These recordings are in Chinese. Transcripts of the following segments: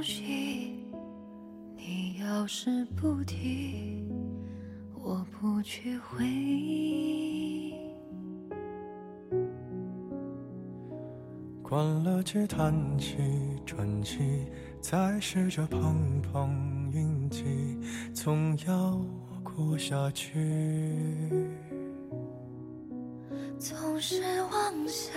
东西，你要是不提，我不去回忆。关了机，叹气，喘气，再试着碰碰运气，总要过下去。总是妄想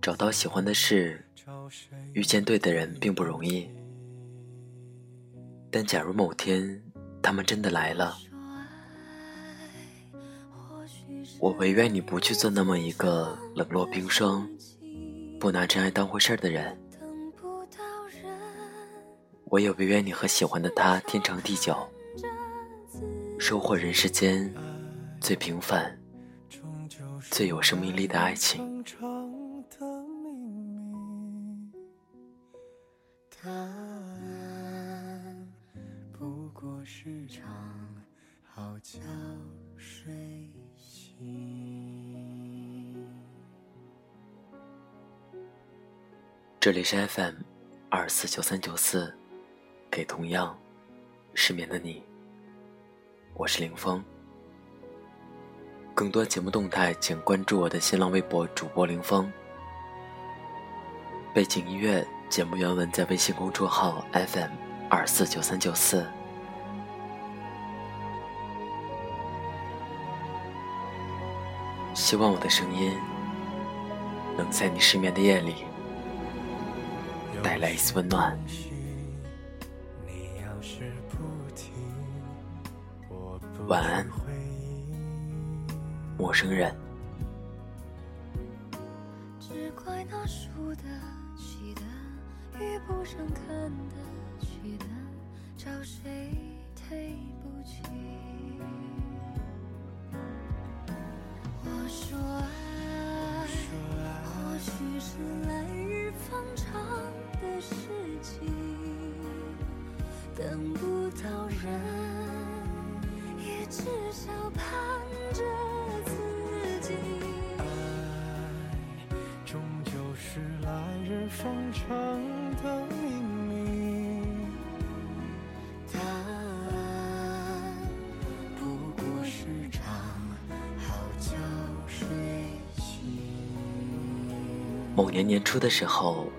找到喜欢的事，遇见对的人并不容易。但假如某天他们真的来了，我唯愿你不去做那么一个冷若冰霜、不拿真爱当回事的人。我也唯愿你和喜欢的他天长地久，收获人世间最平凡、最有生命力的爱情。长长的秘密。答案不过是场好觉睡醒。这里是 FM 二四九三九四，给同样失眠的你，我是林峰。更多节目动态，请关注我的新浪微博主播林峰。背景音乐、节目原文在微信公众号 FM 二四九三九四。希望我的声音能在你失眠的夜里带来一丝温暖。你要是不提，我不晚安陌生人。只怪那输得起的、遇不上看得起的，找谁对不起？我说爱，或许是来日方长的事情，等不到人，也至少盼方长的秘密。答案不过是场好觉睡醒。某年年初的时候，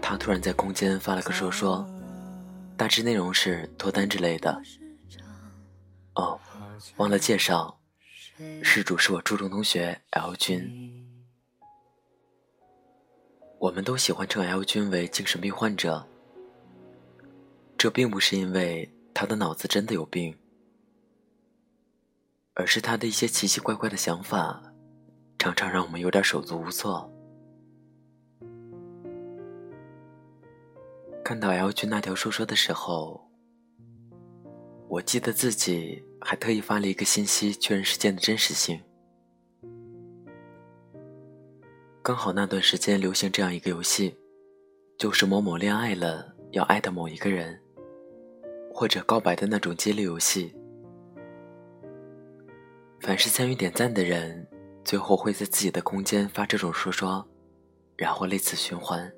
他突然在空间发了个说说，大致内容是脱单之类的。哦，忘了介绍，事主是我初中同学 L 君。我们都喜欢称 L 君为精神病患者，这并不是因为他的脑子真的有病，而是他的一些奇奇怪怪的想法，常常让我们有点手足无措。看到 L 君那条说说的时候，我记得自己还特意发了一个信息确认事件的真实性。刚好那段时间流行这样一个游戏，就是某某恋爱了要艾特某一个人，或者告白的那种激励游戏。凡是参与点赞的人，最后会在自己的空间发这种说说，然后类似循环。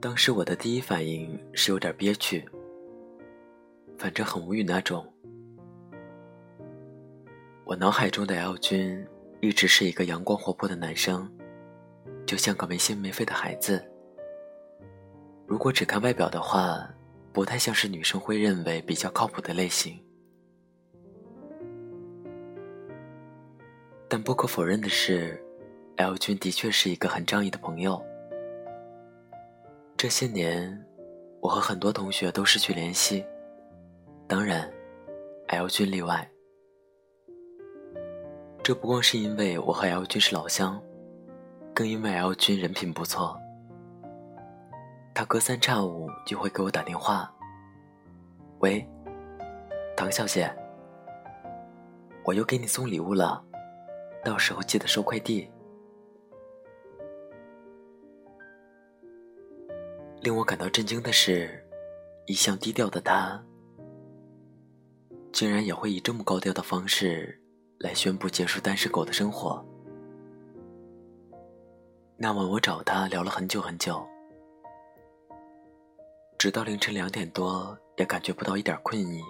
当时我的第一反应是有点憋屈，反正很无语那种。我脑海中的 L 君一直是一个阳光活泼的男生，就像个没心没肺的孩子。如果只看外表的话，不太像是女生会认为比较靠谱的类型。但不可否认的是，L 君的确是一个很仗义的朋友。这些年，我和很多同学都失去联系，当然，L 君例外。这不光是因为我和 L 君是老乡，更因为 L 君人品不错。他隔三差五就会给我打电话：“喂，唐小姐，我又给你送礼物了，到时候记得收快递。”令我感到震惊的是，一向低调的他，竟然也会以这么高调的方式来宣布结束单身狗的生活。那晚我找他聊了很久很久，直到凌晨两点多，也感觉不到一点困意。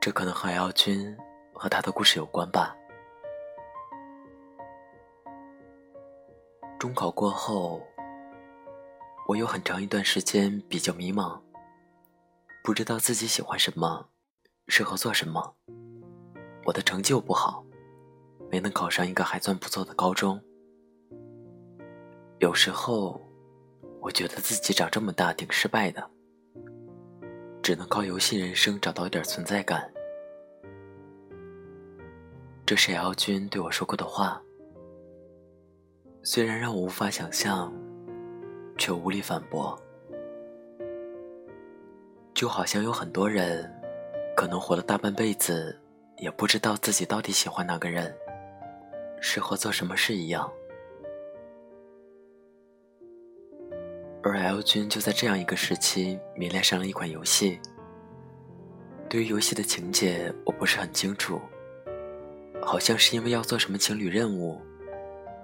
这可能和 L 君和他的故事有关吧。中考过后，我有很长一段时间比较迷茫，不知道自己喜欢什么，适合做什么。我的成绩又不好，没能考上一个还算不错的高中。有时候，我觉得自己长这么大挺失败的，只能靠游戏人生找到一点存在感。这是 L 君对我说过的话。虽然让我无法想象，却无力反驳。就好像有很多人，可能活了大半辈子，也不知道自己到底喜欢哪个人，适合做什么事一样。而 L 君就在这样一个时期迷恋上了一款游戏。对于游戏的情节，我不是很清楚，好像是因为要做什么情侣任务。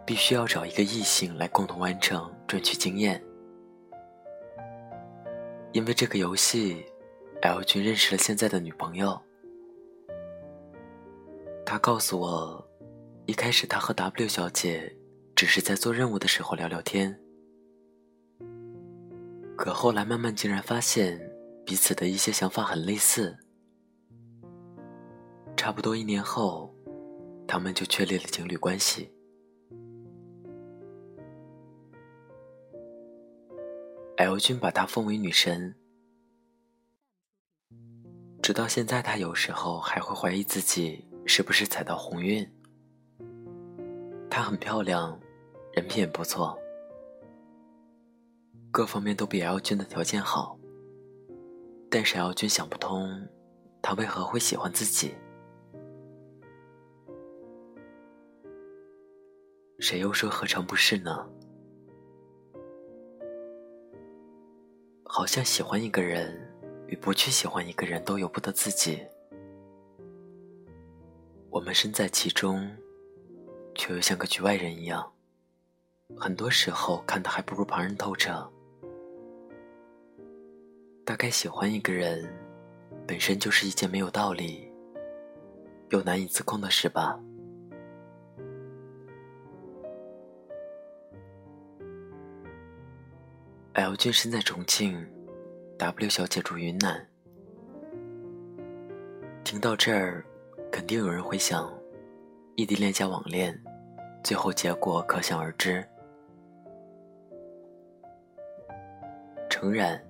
必须要找一个异性来共同完成，赚取经验。因为这个游戏，L 君认识了现在的女朋友。他告诉我，一开始他和 W 小姐只是在做任务的时候聊聊天，可后来慢慢竟然发现彼此的一些想法很类似。差不多一年后，他们就确立了情侣关系。L 君把她奉为女神，直到现在，他有时候还会怀疑自己是不是踩到鸿运。她很漂亮，人品也不错，各方面都比 L 君的条件好。但是 L 君想不通，他为何会喜欢自己？谁又说何尝不是呢？好像喜欢一个人与不去喜欢一个人都由不得自己，我们身在其中，却又像个局外人一样，很多时候看的还不如旁人透彻。大概喜欢一个人，本身就是一件没有道理又难以自控的事吧。L 君身在重庆，W 小姐住云南。听到这儿，肯定有人会想，异地恋加网恋，最后结果可想而知。诚然，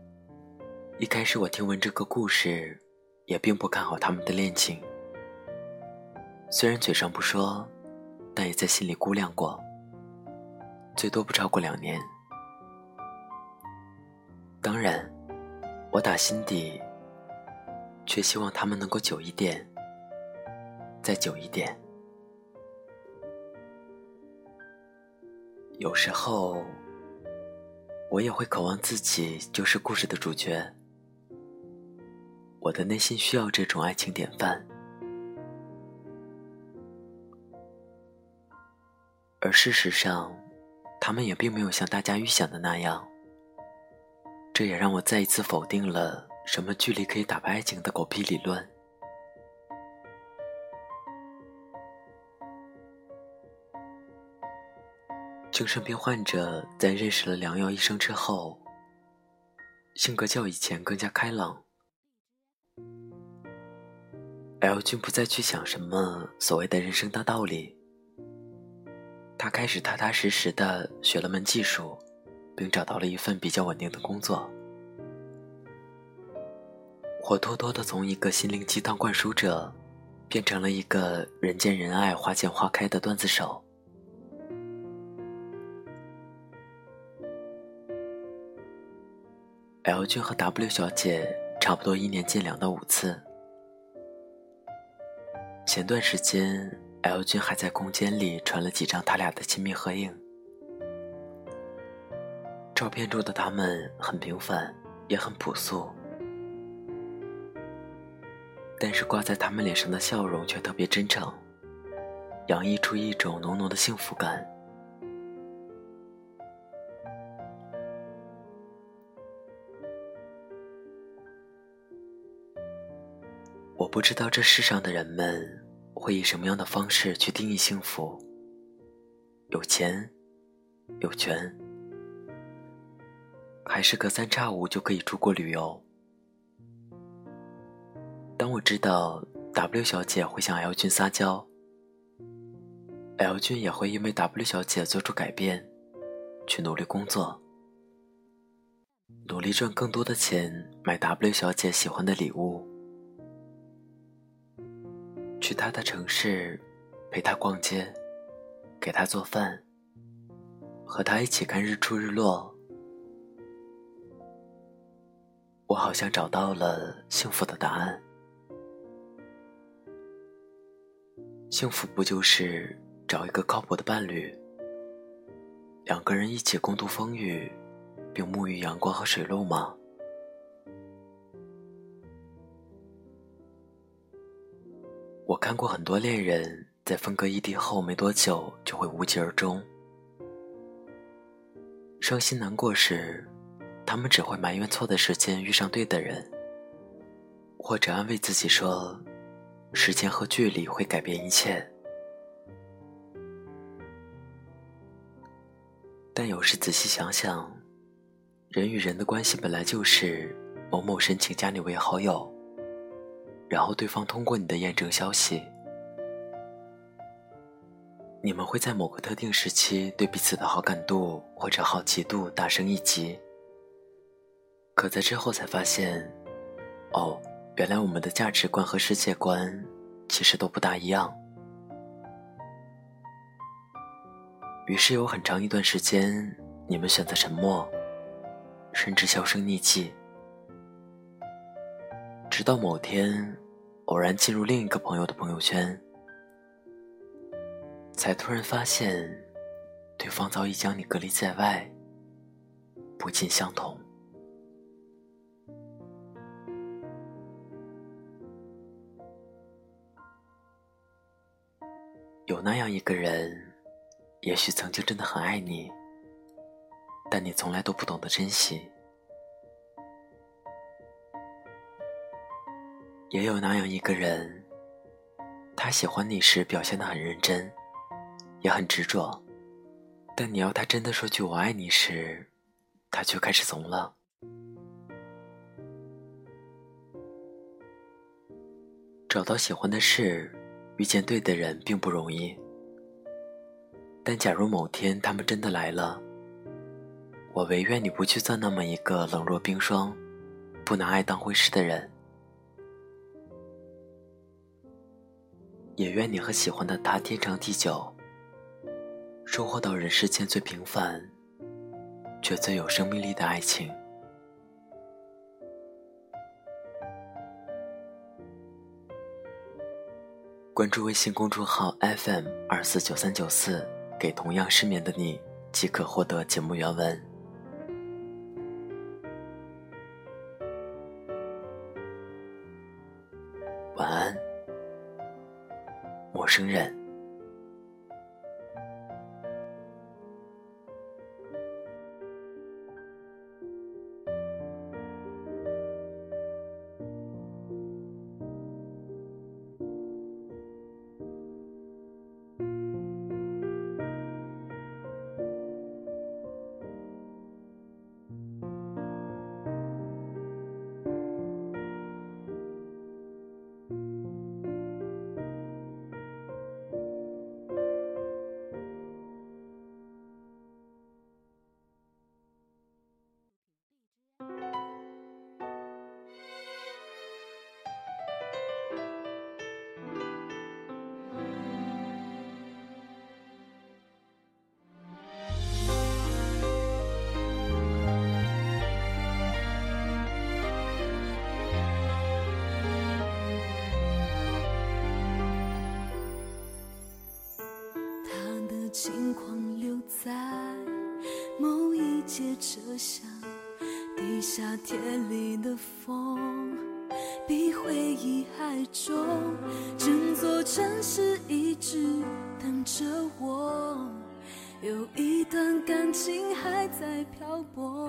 一开始我听闻这个故事，也并不看好他们的恋情。虽然嘴上不说，但也在心里估量过，最多不超过两年。当然，我打心底却希望他们能够久一点，再久一点。有时候，我也会渴望自己就是故事的主角。我的内心需要这种爱情典范，而事实上，他们也并没有像大家预想的那样。这也让我再一次否定了什么距离可以打败爱情的狗屁理论。精神病患者在认识了良药医生之后，性格较以前更加开朗。L 君不再去想什么所谓的人生大道理，他开始踏踏实实的学了门技术。并找到了一份比较稳定的工作，活脱脱的从一个心灵鸡汤灌输者，变成了一个人见人爱、花见花开的段子手。L 君和 W 小姐差不多一年见两到五次，前段时间 L 君还在空间里传了几张他俩的亲密合影。照片中的他们很平凡，也很朴素，但是挂在他们脸上的笑容却特别真诚，洋溢出一种浓浓的幸福感。不知道这世上的人们会以什么样的方式去定义幸福。有钱，有权，还是隔三差五就可以出国旅游？当我知道 W 小姐会向 L 君撒娇，L 君也会因为 W 小姐做出改变，去努力工作，努力赚更多的钱，买 W 小姐喜欢的礼物。去他的城市，陪他逛街，给他做饭，和他一起看日出日落。我好像找到了幸福的答案。幸福不就是找一个靠谱的伴侣，两个人一起共度风雨，并沐浴阳光和水露吗？我看过很多恋人在分隔异地后没多久就会无疾而终。伤心难过时，他们只会埋怨错的时间遇上对的人，或者安慰自己说，时间和距离会改变一切。但有时仔细想想，人与人的关系本来就是某某申请加你为好友。然后对方通过你的验证消息，你们会在某个特定时期对彼此的好感度或者好奇度大升一级。可在之后才发现，哦，原来我们的价值观和世界观其实都不大一样。于是有很长一段时间，你们选择沉默，甚至销声匿迹。直到某天，偶然进入另一个朋友的朋友圈，才突然发现，对方早已将你隔离在外，不尽相同。有那样一个人，也许曾经真的很爱你，但你从来都不懂得珍惜。也有那样一个人，他喜欢你时表现的很认真，也很执着，但你要他真的说句“我爱你”时，他却开始怂了。找到喜欢的事，遇见对的人并不容易，但假如某天他们真的来了，我唯愿你不去做那么一个冷若冰霜、不拿爱当回事的人。也愿你和喜欢的他天长地久，收获到人世间最平凡却最有生命力的爱情。关注微信公众号 FM 二四九三九四，给同样失眠的你，即可获得节目原文。承认。情况留在某一节车厢地下铁里的风比回忆还重。整座城市一直等着我有一段感情还在漂泊。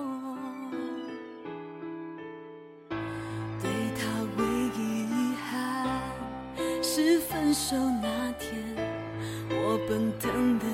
对他唯一遗憾是分手那天我奔腾的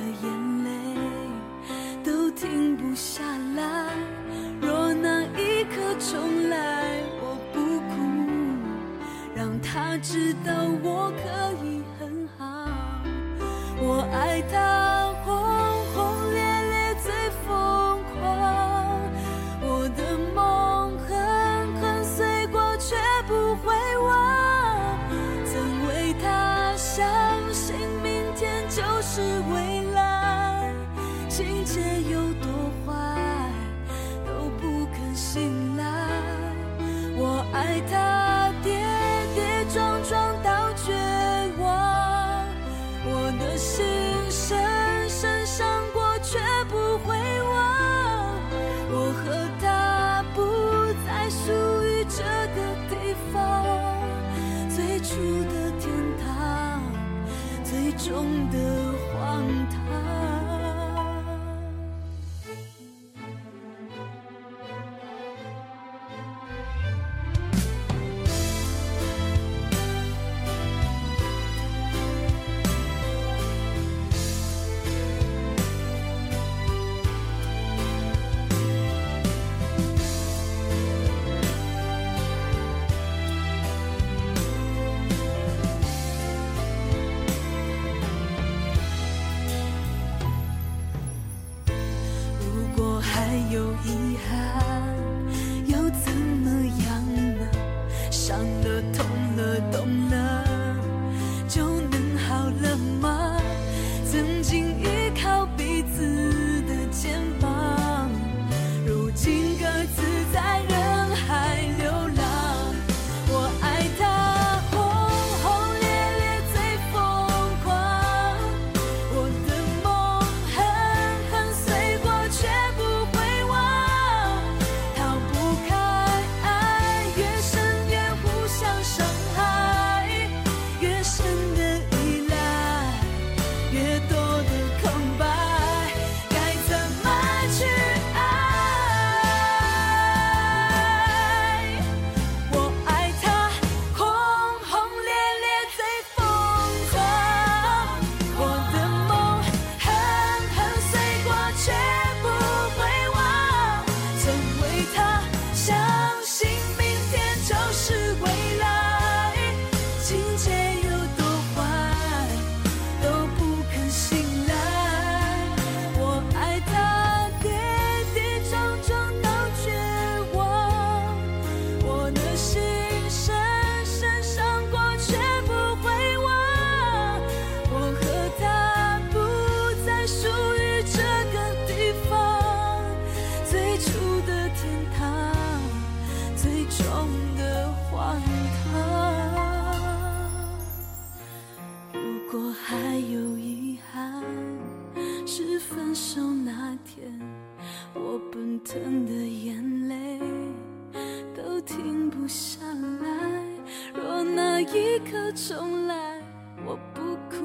可重来我不哭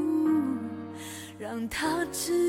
让他知